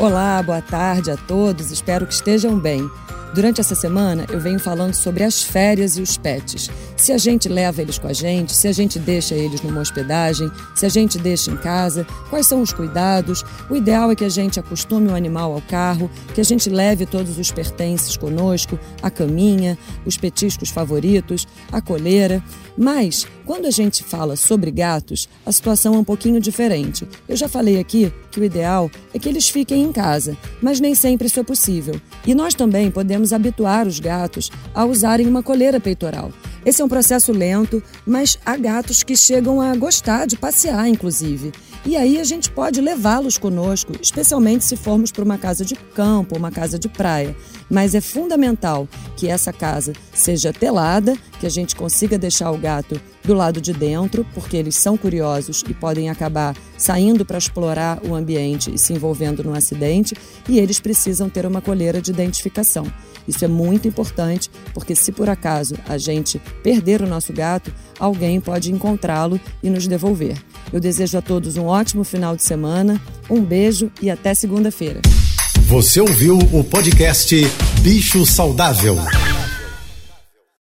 Olá, boa tarde a todos, espero que estejam bem. Durante essa semana, eu venho falando sobre as férias e os pets. Se a gente leva eles com a gente, se a gente deixa eles numa hospedagem, se a gente deixa em casa, quais são os cuidados. O ideal é que a gente acostume o animal ao carro, que a gente leve todos os pertences conosco, a caminha, os petiscos favoritos, a coleira. Mas, quando a gente fala sobre gatos, a situação é um pouquinho diferente. Eu já falei aqui que o ideal é que eles fiquem em casa, mas nem sempre isso é possível. E nós também podemos habituar os gatos a usarem uma coleira peitoral. Esse é um processo lento, mas há gatos que chegam a gostar de passear, inclusive. E aí a gente pode levá-los conosco, especialmente se formos para uma casa de campo, uma casa de praia. Mas é fundamental que essa casa seja telada, que a gente consiga deixar o gato do lado de dentro, porque eles são curiosos e podem acabar saindo para explorar o ambiente e se envolvendo num acidente, e eles precisam ter uma coleira de identificação. Isso é muito importante, porque se por acaso a gente perder o nosso gato, alguém pode encontrá-lo e nos devolver. Eu desejo a todos um ótimo final de semana, um beijo e até segunda-feira. Você ouviu o podcast Bicho Saudável.